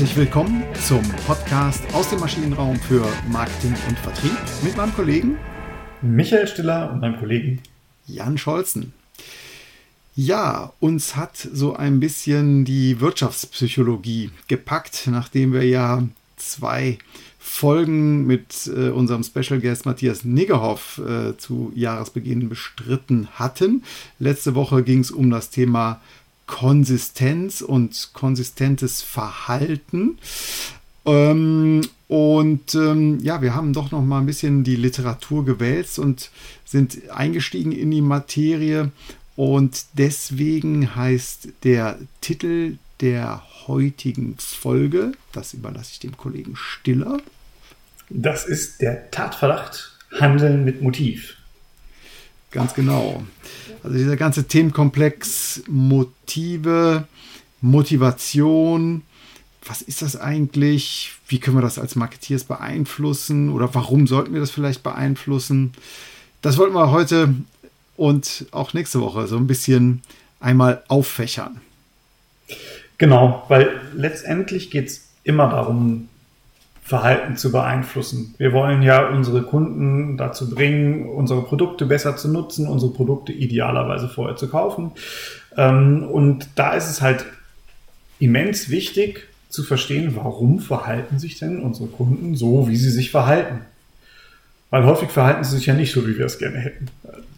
Herzlich willkommen zum Podcast aus dem Maschinenraum für Marketing und Vertrieb mit meinem Kollegen Michael Stiller und meinem Kollegen Jan Scholzen. Ja, uns hat so ein bisschen die Wirtschaftspsychologie gepackt, nachdem wir ja zwei Folgen mit äh, unserem Special Guest Matthias Niggerhoff äh, zu Jahresbeginn bestritten hatten. Letzte Woche ging es um das Thema Konsistenz und konsistentes Verhalten. Ähm, und ähm, ja, wir haben doch noch mal ein bisschen die Literatur gewälzt und sind eingestiegen in die Materie. Und deswegen heißt der Titel der heutigen Folge, das überlasse ich dem Kollegen Stiller. Das ist der Tatverdacht Handeln mit Motiv. Ganz genau. Also dieser ganze Themenkomplex Motive, Motivation, was ist das eigentlich? Wie können wir das als Marketeers beeinflussen? Oder warum sollten wir das vielleicht beeinflussen? Das wollten wir heute und auch nächste Woche so ein bisschen einmal auffächern. Genau, weil letztendlich geht es immer darum, Verhalten zu beeinflussen. Wir wollen ja unsere Kunden dazu bringen, unsere Produkte besser zu nutzen, unsere Produkte idealerweise vorher zu kaufen. Ähm, und da ist es halt immens wichtig zu verstehen, warum verhalten sich denn unsere Kunden so, wie sie sich verhalten. Weil häufig verhalten sie sich ja nicht so, wie wir es gerne hätten.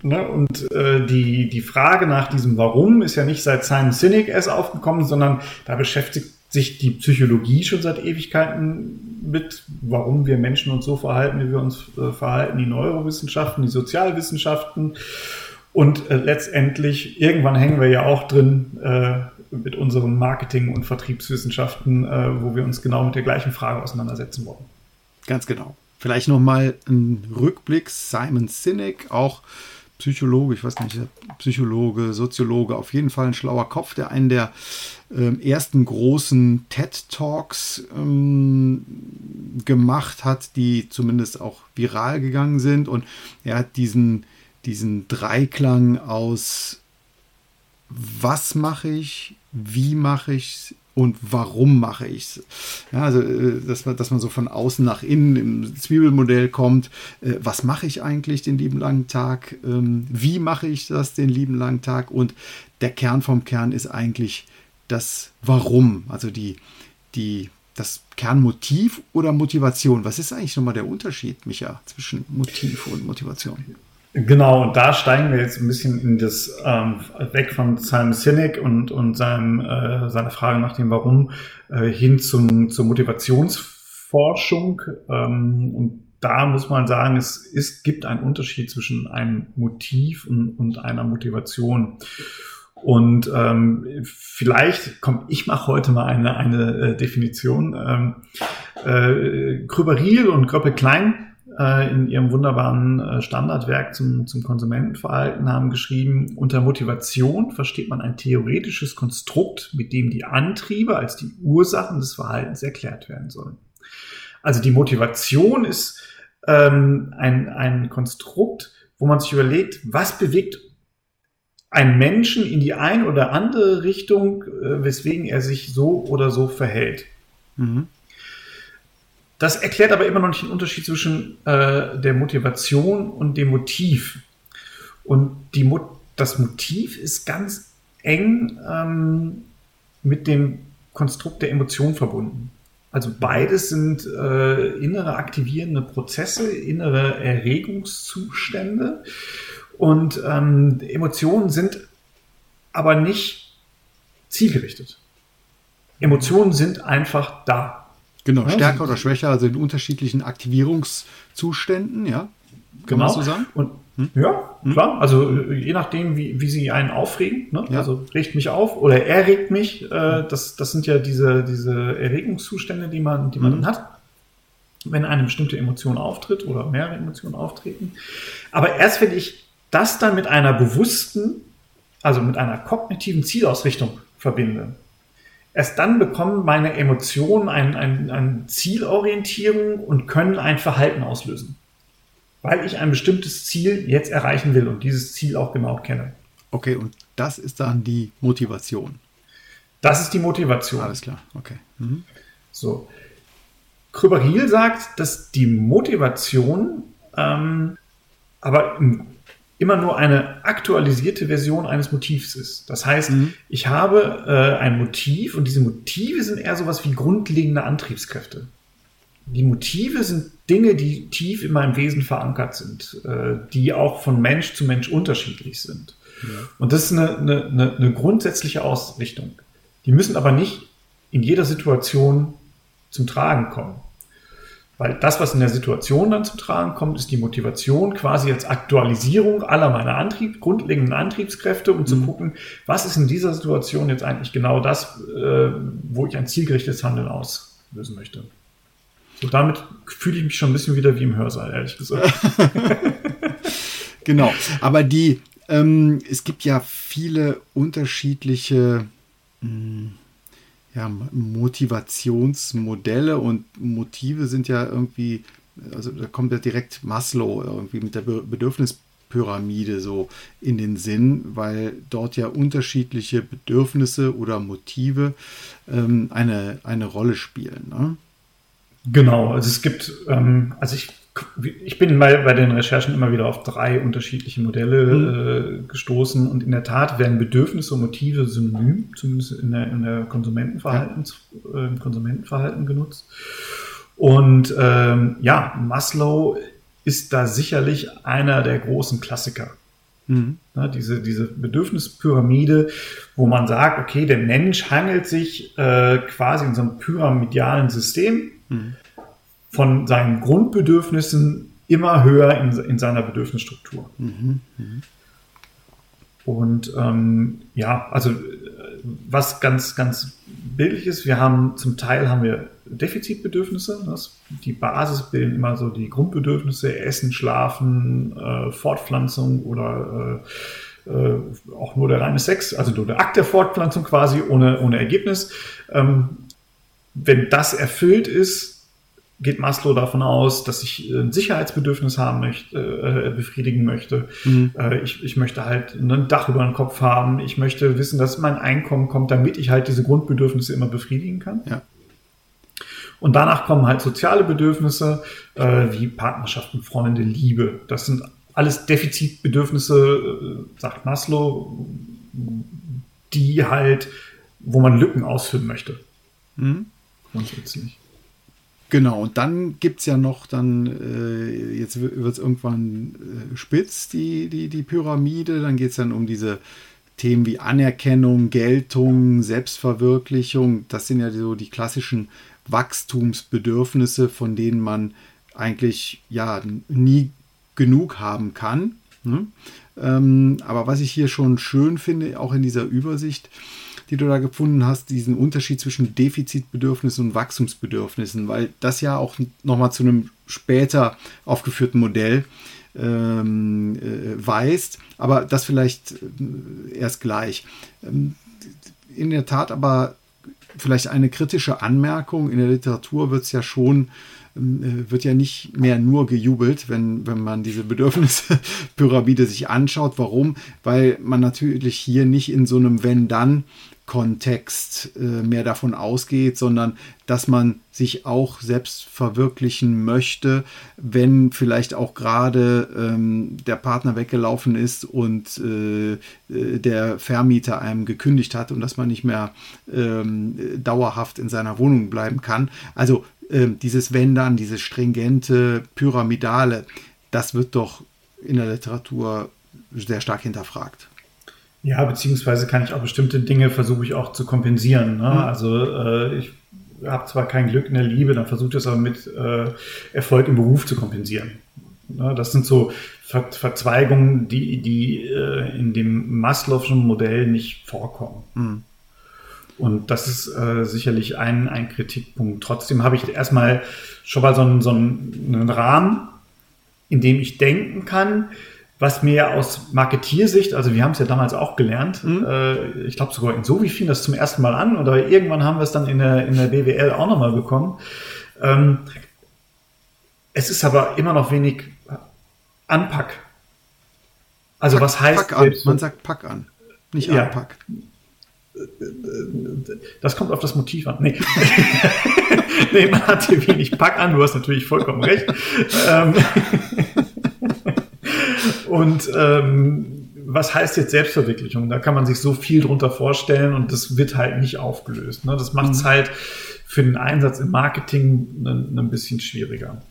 Ne? Und äh, die, die Frage nach diesem Warum ist ja nicht seit Simon Sinek erst aufgekommen, sondern da beschäftigt sich die Psychologie schon seit Ewigkeiten mit, warum wir Menschen uns so verhalten, wie wir uns äh, verhalten, die Neurowissenschaften, die Sozialwissenschaften. Und äh, letztendlich, irgendwann hängen wir ja auch drin äh, mit unseren Marketing- und Vertriebswissenschaften, äh, wo wir uns genau mit der gleichen Frage auseinandersetzen wollen. Ganz genau. Vielleicht nochmal ein Rückblick. Simon Sinek, auch Psychologe, ich weiß nicht, Psychologe, Soziologe, auf jeden Fall ein schlauer Kopf, der einen der ersten großen TED Talks ähm, gemacht hat, die zumindest auch viral gegangen sind. Und er hat diesen, diesen Dreiklang aus was mache ich, wie mache ich es und warum mache ich es. Ja, also, äh, dass man, dass man so von außen nach innen im Zwiebelmodell kommt. Äh, was mache ich eigentlich den lieben langen Tag? Ähm, wie mache ich das den lieben langen Tag? Und der Kern vom Kern ist eigentlich das Warum, also die, die, das Kernmotiv oder Motivation. Was ist eigentlich nochmal der Unterschied, Micha, zwischen Motiv und Motivation? Genau, und da steigen wir jetzt ein bisschen in das ähm, weg von Simon Sinek und, und seinem, äh, seiner Frage nach dem Warum äh, hin zum, zur Motivationsforschung. Ähm, und da muss man sagen, es, es gibt einen Unterschied zwischen einem Motiv und, und einer Motivation. Und ähm, vielleicht, komm, ich mache heute mal eine, eine äh, Definition. Ähm, äh, Krüberil und Gröppe Klein äh, in ihrem wunderbaren äh, Standardwerk zum, zum Konsumentenverhalten haben geschrieben, unter Motivation versteht man ein theoretisches Konstrukt, mit dem die Antriebe als die Ursachen des Verhaltens erklärt werden sollen. Also die Motivation ist ähm, ein, ein Konstrukt, wo man sich überlegt, was bewegt einen Menschen in die ein oder andere Richtung, äh, weswegen er sich so oder so verhält. Mhm. Das erklärt aber immer noch nicht den Unterschied zwischen äh, der Motivation und dem Motiv. Und die Mo das Motiv ist ganz eng ähm, mit dem Konstrukt der Emotion verbunden. Also beides sind äh, innere aktivierende Prozesse, innere Erregungszustände. Und ähm, Emotionen sind aber nicht zielgerichtet. Emotionen sind einfach da. Genau, stärker oder schwächer, also in unterschiedlichen Aktivierungszuständen, ja. Kann genau. so sagen? Und, hm? Ja, hm? klar. Also äh, je nachdem, wie, wie sie einen aufregen. Ne? Ja. Also regt mich auf oder er regt mich. Äh, das, das sind ja diese, diese Erregungszustände, die man, die man hm. hat, wenn eine bestimmte Emotion auftritt oder mehrere Emotionen auftreten. Aber erst wenn ich das dann mit einer bewussten, also mit einer kognitiven Zielausrichtung verbinde, Erst dann bekommen meine Emotionen eine ein, ein Zielorientierung und können ein Verhalten auslösen. Weil ich ein bestimmtes Ziel jetzt erreichen will und dieses Ziel auch genau kenne. Okay, und das ist dann die Motivation. Das ist die Motivation. Alles klar, okay. Mhm. So. Krüberil sagt, dass die Motivation ähm, aber immer nur eine aktualisierte Version eines Motivs ist. Das heißt, mhm. ich habe äh, ein Motiv und diese Motive sind eher sowas wie grundlegende Antriebskräfte. Die Motive sind Dinge, die tief in meinem Wesen verankert sind, äh, die auch von Mensch zu Mensch unterschiedlich sind. Ja. Und das ist eine, eine, eine grundsätzliche Ausrichtung. Die müssen aber nicht in jeder Situation zum Tragen kommen. Weil das, was in der Situation dann zum Tragen kommt, ist die Motivation quasi als Aktualisierung aller meiner Antrieb, grundlegenden Antriebskräfte, um zu mhm. gucken, was ist in dieser Situation jetzt eigentlich genau das, äh, wo ich ein zielgerichtetes Handeln auslösen möchte. So damit fühle ich mich schon ein bisschen wieder wie im Hörsaal, ehrlich gesagt. genau. Aber die, ähm, es gibt ja viele unterschiedliche mh, hm, ja, Motivationsmodelle und Motive sind ja irgendwie, also da kommt ja direkt Maslow irgendwie mit der Bedürfnispyramide so in den Sinn, weil dort ja unterschiedliche Bedürfnisse oder Motive ähm, eine, eine Rolle spielen. Ne? Genau, also es gibt, ähm, also ich ich bin bei, bei den Recherchen immer wieder auf drei unterschiedliche Modelle mhm. äh, gestoßen und in der Tat werden Bedürfnisse und Motive synonym, zumindest in der, in der Konsumentenverhalten, ja. äh, Konsumentenverhalten genutzt. Und ähm, ja, Maslow ist da sicherlich einer der großen Klassiker. Mhm. Ja, diese, diese Bedürfnispyramide, wo man sagt, okay, der Mensch hangelt sich äh, quasi in so einem pyramidalen System. Mhm von seinen Grundbedürfnissen immer höher in, in seiner Bedürfnisstruktur. Mhm, mh. Und ähm, ja, also was ganz, ganz bildlich ist, wir haben zum Teil haben wir Defizitbedürfnisse. Das, die Basis bilden immer so die Grundbedürfnisse, Essen, Schlafen, äh, Fortpflanzung oder äh, äh, auch nur der reine Sex, also nur der Akt der Fortpflanzung quasi ohne, ohne Ergebnis. Ähm, wenn das erfüllt ist, geht Maslow davon aus, dass ich ein Sicherheitsbedürfnis haben möchte, äh, befriedigen möchte. Mhm. Äh, ich, ich möchte halt ein Dach über den Kopf haben. Ich möchte wissen, dass mein Einkommen kommt, damit ich halt diese Grundbedürfnisse immer befriedigen kann. Ja. Und danach kommen halt soziale Bedürfnisse äh, wie Partnerschaften, Freunde, Liebe. Das sind alles Defizitbedürfnisse, äh, sagt Maslow, die halt, wo man Lücken ausfüllen möchte. Mhm. Grundsätzlich. Genau, und dann gibt es ja noch dann, äh, jetzt wird es irgendwann äh, spitz, die, die, die Pyramide. Dann geht es dann um diese Themen wie Anerkennung, Geltung, Selbstverwirklichung. Das sind ja so die klassischen Wachstumsbedürfnisse, von denen man eigentlich ja nie genug haben kann. Ne? Ähm, aber was ich hier schon schön finde, auch in dieser Übersicht, die du da gefunden hast, diesen Unterschied zwischen Defizitbedürfnissen und Wachstumsbedürfnissen, weil das ja auch nochmal zu einem später aufgeführten Modell ähm, äh, weist, aber das vielleicht äh, erst gleich. Ähm, in der Tat aber vielleicht eine kritische Anmerkung. In der Literatur wird es ja schon ähm, äh, wird ja nicht mehr nur gejubelt, wenn, wenn man diese Bedürfnispyramide sich anschaut. Warum? Weil man natürlich hier nicht in so einem Wenn-Dann Kontext äh, mehr davon ausgeht, sondern dass man sich auch selbst verwirklichen möchte, wenn vielleicht auch gerade ähm, der Partner weggelaufen ist und äh, äh, der Vermieter einem gekündigt hat und dass man nicht mehr ähm, dauerhaft in seiner Wohnung bleiben kann. Also äh, dieses Wenn dann, dieses stringente, pyramidale, das wird doch in der Literatur sehr stark hinterfragt. Ja, beziehungsweise kann ich auch bestimmte Dinge versuche ich auch zu kompensieren. Ne? Mhm. Also äh, ich habe zwar kein Glück in der Liebe, dann versuche ich das aber mit äh, Erfolg im Beruf zu kompensieren. Ne? Das sind so Ver Verzweigungen, die, die äh, in dem Maslow'schen Modell nicht vorkommen. Mhm. Und das ist äh, sicherlich ein, ein Kritikpunkt. Trotzdem habe ich erstmal schon mal so einen, so einen Rahmen, in dem ich denken kann, was mir aus Marketiersicht, also wir haben es ja damals auch gelernt, mhm. äh, ich glaube sogar in so wie fing das zum ersten Mal an oder irgendwann haben wir es dann in der, in der BWL auch nochmal bekommen. Ähm, es ist aber immer noch wenig Anpack. Also pack, was heißt... Pack an. Man sagt Pack an, nicht ja. Anpack. das kommt auf das Motiv an. Nee, nee man hat hier wenig Pack an, du hast natürlich vollkommen recht. Und ähm, was heißt jetzt Selbstverwirklichung? Da kann man sich so viel drunter vorstellen und das wird halt nicht aufgelöst. Ne? Das macht es mhm. halt für den Einsatz im Marketing ein, ein bisschen schwieriger.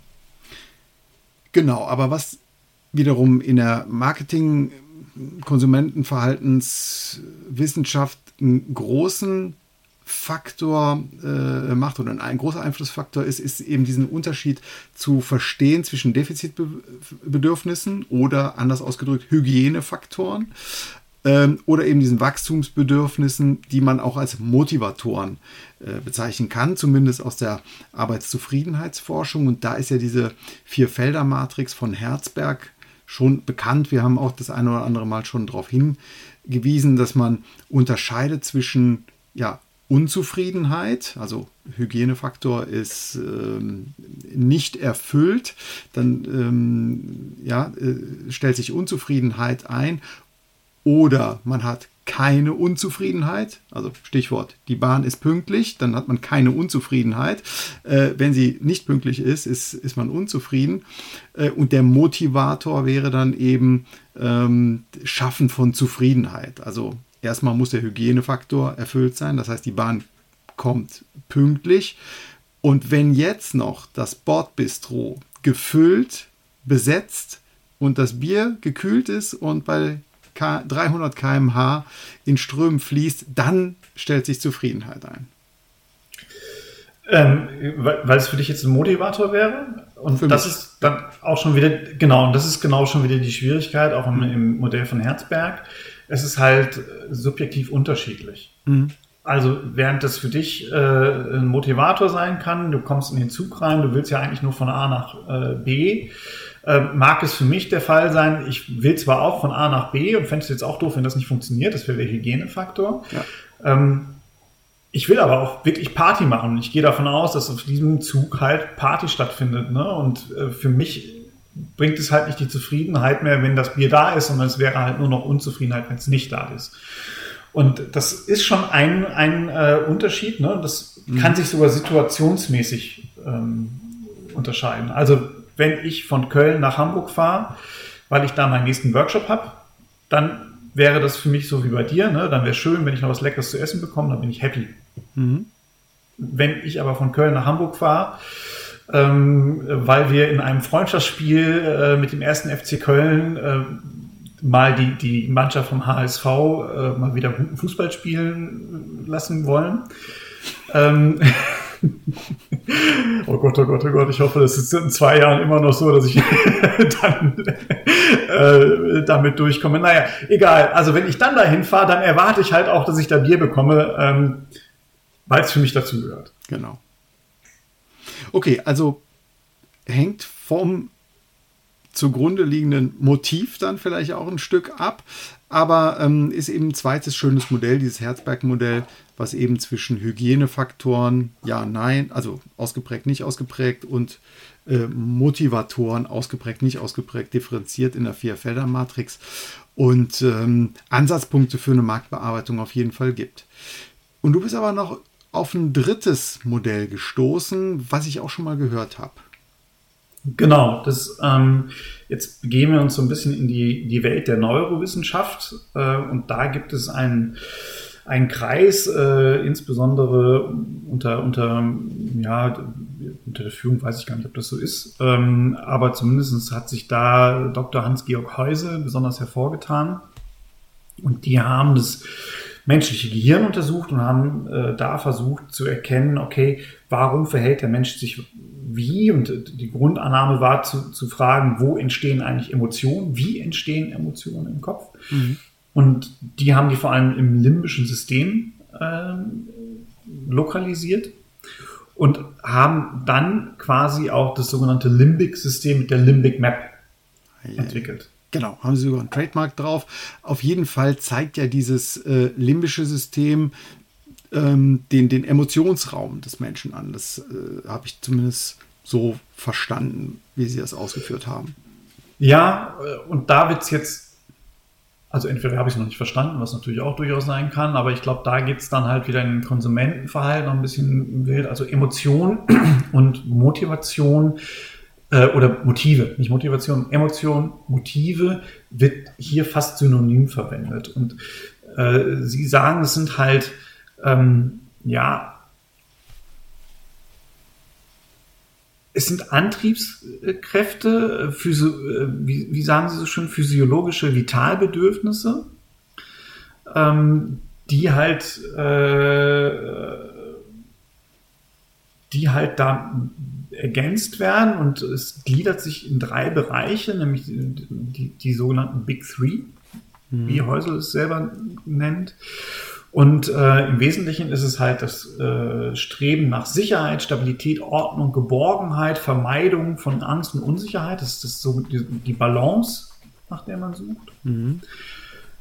Genau, aber was wiederum in der Marketing, Konsumentenverhaltenswissenschaft einen großen Faktor äh, macht oder ein großer Einflussfaktor ist, ist eben diesen Unterschied zu verstehen zwischen Defizitbedürfnissen oder anders ausgedrückt Hygienefaktoren ähm, oder eben diesen Wachstumsbedürfnissen, die man auch als Motivatoren äh, bezeichnen kann, zumindest aus der Arbeitszufriedenheitsforschung. Und da ist ja diese Vier-Felder-Matrix von Herzberg schon bekannt. Wir haben auch das eine oder andere Mal schon darauf hingewiesen, dass man unterscheidet zwischen ja, Unzufriedenheit, also Hygienefaktor ist ähm, nicht erfüllt, dann ähm, ja, äh, stellt sich Unzufriedenheit ein oder man hat keine Unzufriedenheit, also Stichwort, die Bahn ist pünktlich, dann hat man keine Unzufriedenheit. Äh, wenn sie nicht pünktlich ist, ist, ist man unzufrieden. Äh, und der Motivator wäre dann eben ähm, Schaffen von Zufriedenheit. Also erstmal muss der Hygienefaktor erfüllt sein, das heißt, die Bahn kommt pünktlich. Und wenn jetzt noch das Bordbistro gefüllt, besetzt und das Bier gekühlt ist und bei 300 km/h in Strömen fließt, dann stellt sich Zufriedenheit ein. Ähm, weil, es für dich jetzt ein Motivator wäre. Und für das mich. ist dann auch schon wieder, genau, und das ist genau schon wieder die Schwierigkeit, auch im, im Modell von Herzberg. Es ist halt subjektiv unterschiedlich. Mhm. Also während das für dich äh, ein Motivator sein kann, du kommst in den Zug rein, du willst ja eigentlich nur von A nach äh, B, äh, mag es für mich der Fall sein, ich will zwar auch von A nach B und fände es jetzt auch doof, wenn das nicht funktioniert, das wäre der Hygienefaktor. Ja. Ähm, ich will aber auch wirklich Party machen. Ich gehe davon aus, dass auf diesem Zug halt Party stattfindet. Ne? Und äh, für mich bringt es halt nicht die Zufriedenheit mehr, wenn das Bier da ist, sondern es wäre halt nur noch Unzufriedenheit, wenn es nicht da ist. Und das ist schon ein, ein äh, Unterschied. Ne? Das mhm. kann sich sogar situationsmäßig ähm, unterscheiden. Also wenn ich von Köln nach Hamburg fahre, weil ich da meinen nächsten Workshop habe, dann wäre das für mich so wie bei dir. Ne? Dann wäre schön, wenn ich noch was Leckeres zu essen bekomme, dann bin ich happy. Mhm. Wenn ich aber von Köln nach Hamburg fahre, ähm, weil wir in einem Freundschaftsspiel äh, mit dem ersten FC Köln äh, mal die, die Mannschaft vom HSV äh, mal wieder guten Fußball spielen lassen wollen. Ähm, oh Gott, oh Gott, oh Gott, ich hoffe, das ist in zwei Jahren immer noch so, dass ich dann äh, damit durchkomme. Naja, egal. Also wenn ich dann dahin fahre, dann erwarte ich halt auch, dass ich da Bier bekomme, ähm, weil es für mich dazugehört. Genau. Okay, also hängt vom zugrunde liegenden Motiv dann vielleicht auch ein Stück ab, aber ähm, ist eben ein zweites schönes Modell, dieses Herzberg-Modell, was eben zwischen Hygienefaktoren, ja, nein, also ausgeprägt, nicht ausgeprägt und äh, Motivatoren, ausgeprägt, nicht ausgeprägt, differenziert in der Vierfelder-Matrix und ähm, Ansatzpunkte für eine Marktbearbeitung auf jeden Fall gibt. Und du bist aber noch auf ein drittes Modell gestoßen, was ich auch schon mal gehört habe. Genau, das, ähm, jetzt begeben wir uns so ein bisschen in die, die Welt der Neurowissenschaft äh, und da gibt es einen, einen Kreis, äh, insbesondere unter, unter, ja, unter der Führung weiß ich gar nicht, ob das so ist, ähm, aber zumindest hat sich da Dr. Hans-Georg Heuse besonders hervorgetan und die haben das menschliche Gehirn untersucht und haben äh, da versucht zu erkennen, okay, warum verhält der Mensch sich wie? Und die Grundannahme war zu, zu fragen, wo entstehen eigentlich Emotionen? Wie entstehen Emotionen im Kopf? Mhm. Und die haben die vor allem im limbischen System äh, lokalisiert und haben dann quasi auch das sogenannte Limbic-System mit der Limbic Map entwickelt. Genau, haben sie sogar ein Trademark drauf. Auf jeden Fall zeigt ja dieses äh, limbische System ähm, den, den Emotionsraum des Menschen an. Das äh, habe ich zumindest so verstanden, wie sie das ausgeführt haben. Ja, äh, und da wird es jetzt Also entweder habe ich es noch nicht verstanden, was natürlich auch durchaus sein kann, aber ich glaube, da geht es dann halt wieder in Konsumentenverhalten noch ein bisschen wild. Also Emotion und Motivation äh, oder Motive, nicht Motivation, Emotion, Motive wird hier fast synonym verwendet. Und äh, Sie sagen, es sind halt ähm, ja es sind Antriebskräfte, Physio, äh, wie, wie, sagen Sie so schön, physiologische Vitalbedürfnisse, ähm, die halt, äh, die halt da ergänzt werden und es gliedert sich in drei Bereiche, nämlich die, die, die sogenannten Big Three, mhm. wie Häusel es selber nennt. Und äh, im Wesentlichen ist es halt das äh, Streben nach Sicherheit, Stabilität, Ordnung, Geborgenheit, Vermeidung von Angst und Unsicherheit. Das ist das so die, die Balance, nach der man sucht. Mhm.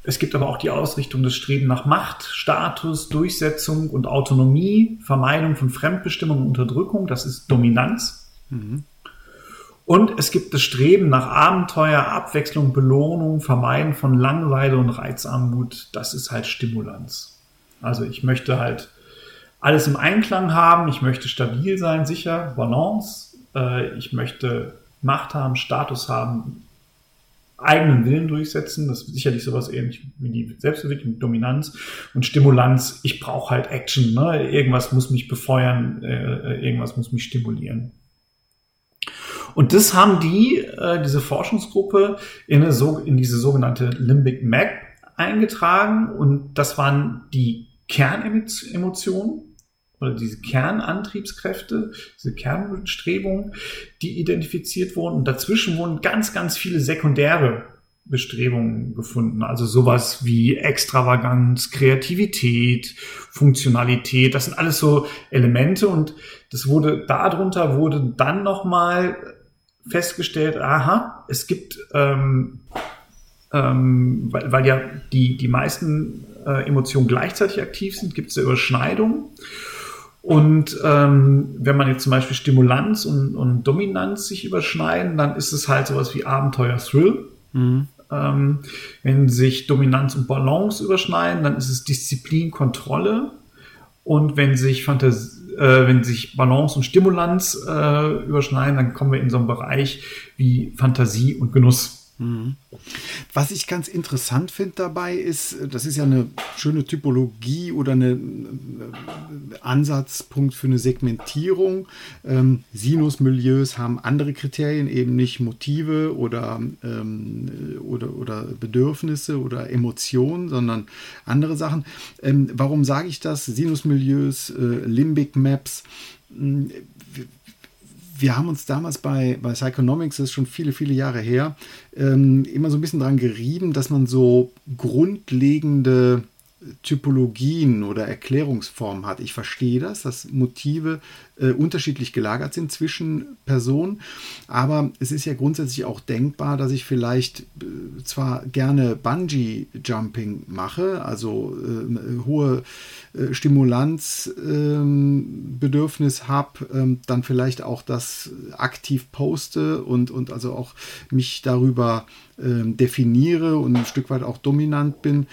Es gibt aber auch die Ausrichtung des Streben nach Macht, Status, Durchsetzung und Autonomie, Vermeidung von Fremdbestimmung und Unterdrückung. Das ist Dominanz. Mhm. Und es gibt das Streben nach Abenteuer, Abwechslung, Belohnung, Vermeiden von Langweile und Reizarmut. Das ist halt Stimulanz. Also ich möchte halt alles im Einklang haben, ich möchte stabil sein, sicher, Balance, äh, ich möchte Macht haben, Status haben, eigenen Willen durchsetzen. Das ist sicherlich sowas ähnlich wie die Selbstentwicklung, Dominanz und Stimulanz. Ich brauche halt Action. Ne? Irgendwas muss mich befeuern, äh, äh, irgendwas muss mich stimulieren. Und das haben die, äh, diese Forschungsgruppe, in, so, in diese sogenannte Limbic Map eingetragen. Und das waren die Kernemotionen oder diese Kernantriebskräfte, diese Kernbestrebungen, die identifiziert wurden. Und dazwischen wurden ganz, ganz viele sekundäre Bestrebungen gefunden. Also sowas wie Extravaganz, Kreativität, Funktionalität. Das sind alles so Elemente. Und das wurde, darunter wurde dann nochmal festgestellt, aha, es gibt, ähm, ähm, weil, weil ja die, die meisten äh, Emotionen gleichzeitig aktiv sind, gibt es ja Überschneidungen. Und ähm, wenn man jetzt zum Beispiel Stimulanz und, und Dominanz sich überschneiden, dann ist es halt sowas wie Abenteuer Thrill. Mhm. Ähm, wenn sich Dominanz und Balance überschneiden, dann ist es Disziplin, Kontrolle. Und wenn sich Fantasie, äh, wenn sich Balance und Stimulanz äh, überschneiden, dann kommen wir in so einen Bereich wie Fantasie und Genuss. Mhm. Was ich ganz interessant finde dabei ist, das ist ja eine schöne Typologie oder ein äh, Ansatzpunkt für eine Segmentierung. Ähm, Sinusmilieus haben andere Kriterien, eben nicht Motive oder, ähm, oder, oder Bedürfnisse oder Emotionen, sondern andere Sachen. Ähm, warum sage ich das? Sinusmilieus, äh, Limbic Maps wir haben uns damals bei, bei Psychonomics, das ist schon viele, viele Jahre her, ähm, immer so ein bisschen daran gerieben, dass man so grundlegende Typologien oder Erklärungsformen hat. Ich verstehe das, dass Motive äh, unterschiedlich gelagert sind zwischen Personen, aber es ist ja grundsätzlich auch denkbar, dass ich vielleicht äh, zwar gerne Bungee-Jumping mache, also äh, hohe Stimulanzbedürfnis ähm, habe, ähm, dann vielleicht auch das aktiv poste und, und also auch mich darüber ähm, definiere und ein Stück weit auch dominant bin,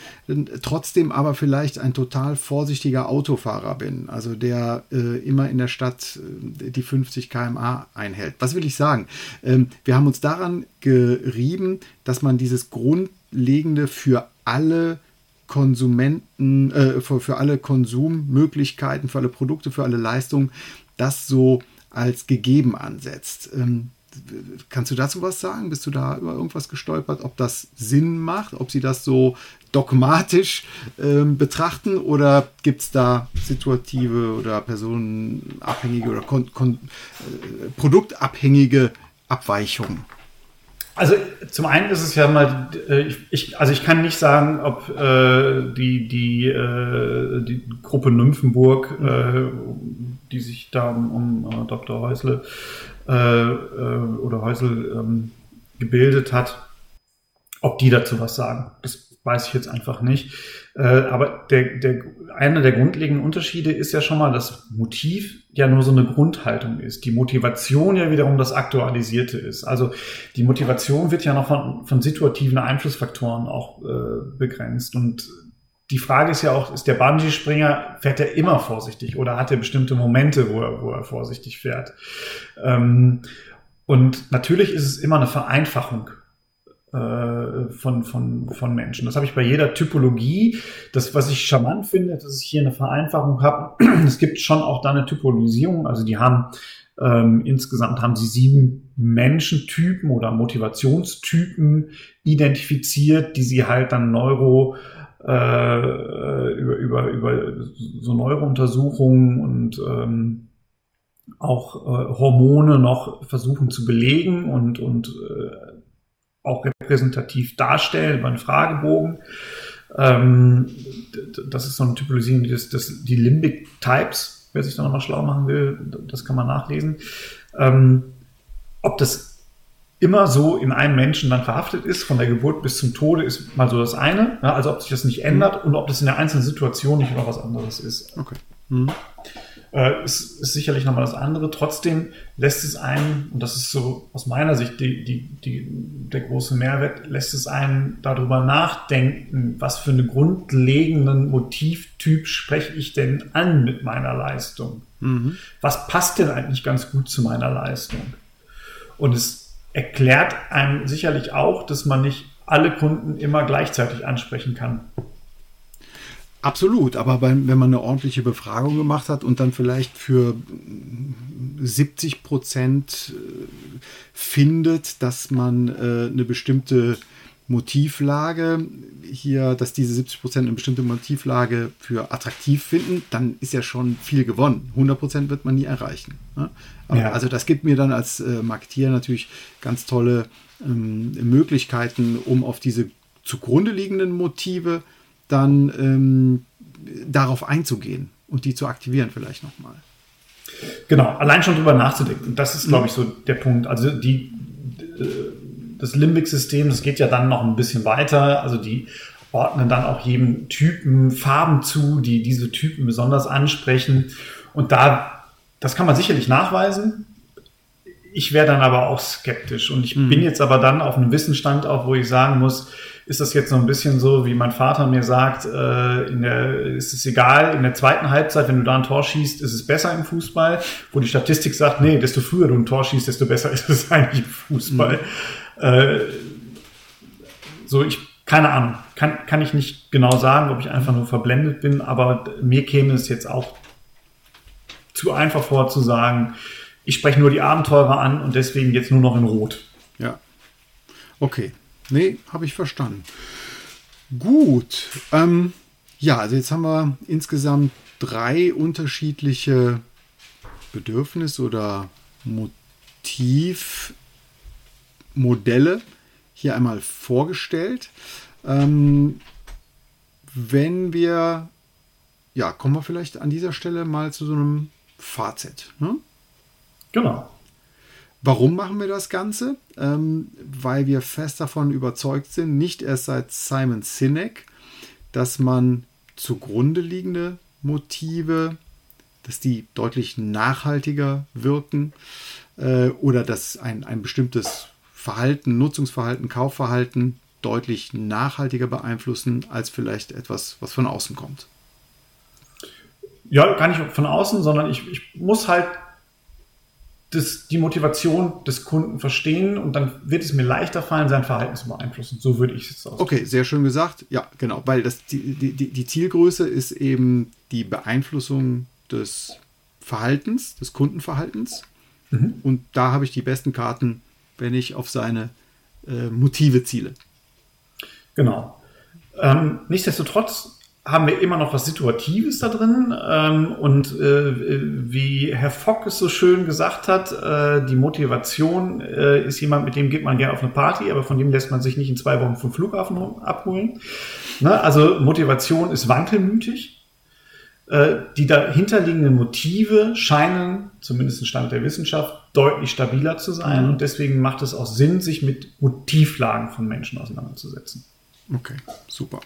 trotzdem aber vielleicht ein total vorsichtiger Autofahrer bin, also der äh, immer in der Stadt äh, die 50 km/h einhält. Was will ich sagen? Ähm, wir haben uns daran gerieben, dass man dieses Grundlegende für alle Konsumenten, äh, für, für alle Konsummöglichkeiten, für alle Produkte, für alle Leistungen, das so als gegeben ansetzt. Ähm, kannst du dazu was sagen? Bist du da über irgendwas gestolpert, ob das Sinn macht, ob sie das so dogmatisch ähm, betrachten oder gibt es da situative oder personenabhängige oder kon, kon, äh, produktabhängige Abweichungen? Also zum einen ist es ja mal, äh, ich, also ich kann nicht sagen, ob äh, die, die, äh, die Gruppe Nymphenburg, äh, die sich da um, um äh, Dr. Häusle äh, oder Häusel ähm, gebildet hat, ob die dazu was sagen. Das weiß ich jetzt einfach nicht. Äh, aber der, der, einer der grundlegenden Unterschiede ist ja schon mal, dass Motiv ja nur so eine Grundhaltung ist. Die Motivation ja wiederum das Aktualisierte ist. Also die Motivation wird ja noch von, von situativen Einflussfaktoren auch äh, begrenzt. Und die Frage ist ja auch, ist der Bungee-Springer, fährt er immer vorsichtig oder hat er bestimmte Momente, wo er, wo er vorsichtig fährt? Ähm, und natürlich ist es immer eine Vereinfachung äh, von, von, von Menschen. Das habe ich bei jeder Typologie. Das, was ich charmant finde, dass ich hier eine Vereinfachung habe. Es gibt schon auch da eine Typologisierung. Also die haben ähm, insgesamt haben sie sieben Menschentypen oder Motivationstypen identifiziert, die sie halt dann neuro äh, über, über, über so Neurountersuchungen und ähm, auch äh, Hormone noch versuchen zu belegen und, und äh, auch repräsentativ darstellen über einen Fragebogen. Ähm, das ist so eine Typologisierung, das, das, die Limbic Types, wer sich da nochmal schlau machen will, das kann man nachlesen. Ähm, ob das immer so in einem Menschen dann verhaftet ist, von der Geburt bis zum Tode, ist mal so das eine. Ja, also ob sich das nicht ändert und ob das in der einzelnen Situation nicht noch was anderes ist. Okay. Mhm äh, ist, ist sicherlich nochmal das andere. Trotzdem lässt es einen, und das ist so aus meiner Sicht die, die, die, der große Mehrwert, lässt es einen darüber nachdenken, was für einen grundlegenden Motivtyp spreche ich denn an mit meiner Leistung? Mhm. Was passt denn eigentlich ganz gut zu meiner Leistung? Und es erklärt einem sicherlich auch, dass man nicht alle Kunden immer gleichzeitig ansprechen kann. Absolut, aber wenn man eine ordentliche Befragung gemacht hat und dann vielleicht für 70 Prozent äh, findet, dass man äh, eine bestimmte Motivlage hier, dass diese 70 Prozent eine bestimmte Motivlage für attraktiv finden, dann ist ja schon viel gewonnen. 100 Prozent wird man nie erreichen. Ne? Ja. Also das gibt mir dann als äh, Marketier natürlich ganz tolle ähm, Möglichkeiten, um auf diese zugrunde liegenden Motive zu dann ähm, darauf einzugehen und die zu aktivieren vielleicht nochmal. Genau, allein schon drüber nachzudenken. Das ist, glaube ich, so der Punkt. Also die, äh, das Limbic-System, das geht ja dann noch ein bisschen weiter. Also die ordnen dann auch jedem Typen Farben zu, die diese Typen besonders ansprechen. Und da, das kann man sicherlich nachweisen. Ich wäre dann aber auch skeptisch. Und ich mhm. bin jetzt aber dann auf einem Wissensstand auch, wo ich sagen muss, ist das jetzt so ein bisschen so, wie mein Vater mir sagt, äh, in der, ist es egal, in der zweiten Halbzeit, wenn du da ein Tor schießt, ist es besser im Fußball, wo die Statistik sagt, nee, desto früher du ein Tor schießt, desto besser ist es eigentlich im Fußball. Mhm. Äh, so, ich, keine Ahnung, kann, kann ich nicht genau sagen, ob ich einfach nur verblendet bin, aber mir käme es jetzt auch zu einfach vor zu sagen, ich spreche nur die Abenteurer an und deswegen jetzt nur noch in Rot. Ja. Okay, Nee, habe ich verstanden. Gut. Ähm, ja, also jetzt haben wir insgesamt drei unterschiedliche Bedürfnis- oder Motivmodelle hier einmal vorgestellt. Ähm, wenn wir, ja, kommen wir vielleicht an dieser Stelle mal zu so einem Fazit. Ne? Genau. Warum machen wir das Ganze? Ähm, weil wir fest davon überzeugt sind, nicht erst seit Simon Sinek, dass man zugrunde liegende Motive, dass die deutlich nachhaltiger wirken äh, oder dass ein, ein bestimmtes Verhalten, Nutzungsverhalten, Kaufverhalten deutlich nachhaltiger beeinflussen als vielleicht etwas, was von außen kommt. Ja, gar nicht von außen, sondern ich, ich muss halt das, die Motivation des Kunden verstehen und dann wird es mir leichter fallen, sein Verhalten zu beeinflussen. So würde ich es ausdrücken. Okay, sehr schön gesagt. Ja, genau, weil das, die, die, die Zielgröße ist eben die Beeinflussung des Verhaltens, des Kundenverhaltens. Mhm. Und da habe ich die besten Karten, wenn ich auf seine äh, Motive ziele. Genau. Ähm, nichtsdestotrotz haben wir immer noch was Situatives da drin. Ähm, und äh, wie Herr Fock es so schön gesagt hat, äh, die Motivation äh, ist jemand, mit dem geht man gerne auf eine Party, aber von dem lässt man sich nicht in zwei Wochen vom Flughafen abholen. Ne? Also Motivation ist wankelmütig. Äh, die dahinterliegenden Motive scheinen, zumindest im Stand der Wissenschaft, deutlich stabiler zu sein. Mhm. Und deswegen macht es auch Sinn, sich mit Motivlagen von Menschen auseinanderzusetzen. Okay, super.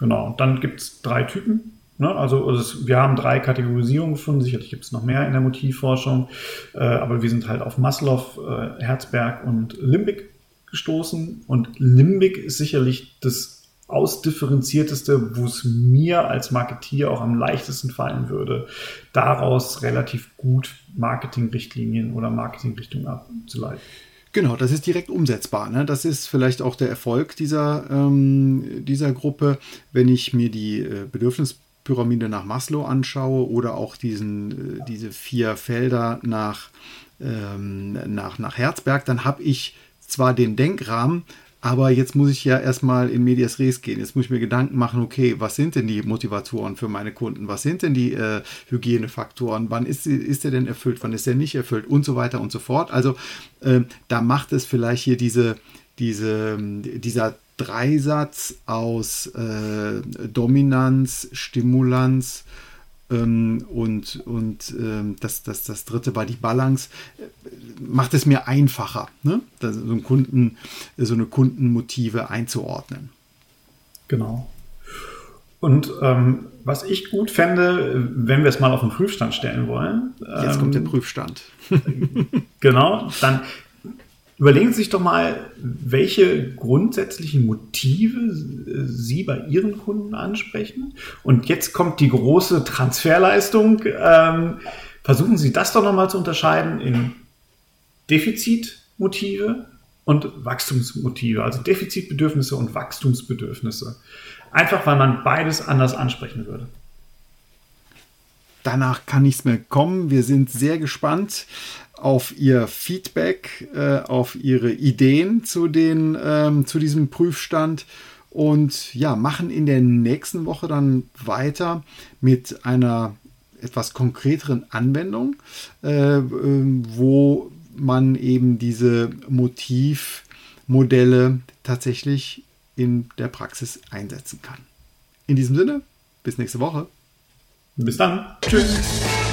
Genau, dann gibt es drei Typen. Ne? Also, also wir haben drei Kategorisierungen gefunden. Sicherlich gibt es noch mehr in der Motivforschung, äh, aber wir sind halt auf Maslow, äh, Herzberg und Limbic gestoßen. Und Limbic ist sicherlich das ausdifferenzierteste, wo es mir als Marketier auch am leichtesten fallen würde, daraus relativ gut Marketingrichtlinien oder Marketingrichtungen abzuleiten. Genau, das ist direkt umsetzbar. Ne? Das ist vielleicht auch der Erfolg dieser, ähm, dieser Gruppe, wenn ich mir die äh, Bedürfnispyramide nach Maslow anschaue oder auch diesen, äh, diese vier Felder nach, ähm, nach, nach Herzberg, dann habe ich zwar den Denkrahmen, aber jetzt muss ich ja erstmal in Medias Res gehen. Jetzt muss ich mir Gedanken machen, okay, was sind denn die Motivatoren für meine Kunden? Was sind denn die äh, Hygienefaktoren? Wann ist, ist der denn erfüllt? Wann ist der nicht erfüllt? Und so weiter und so fort. Also äh, da macht es vielleicht hier diese, diese, dieser Dreisatz aus äh, Dominanz, Stimulanz, ähm, und, und ähm, das, das, das dritte war die Balance, macht es mir einfacher, ne? das, so, einen Kunden, so eine Kundenmotive einzuordnen. Genau. Und ähm, was ich gut fände, wenn wir es mal auf den Prüfstand stellen wollen. Jetzt kommt der ähm, Prüfstand. genau, dann Überlegen Sie sich doch mal, welche grundsätzlichen Motive Sie bei Ihren Kunden ansprechen. Und jetzt kommt die große Transferleistung. Ähm, versuchen Sie das doch nochmal zu unterscheiden in Defizitmotive und Wachstumsmotive, also Defizitbedürfnisse und Wachstumsbedürfnisse. Einfach weil man beides anders ansprechen würde. Danach kann nichts mehr kommen. Wir sind sehr gespannt auf Ihr Feedback, äh, auf Ihre Ideen zu, den, ähm, zu diesem Prüfstand und ja, machen in der nächsten Woche dann weiter mit einer etwas konkreteren Anwendung, äh, äh, wo man eben diese Motivmodelle tatsächlich in der Praxis einsetzen kann. In diesem Sinne, bis nächste Woche. Bis dann. Tschüss.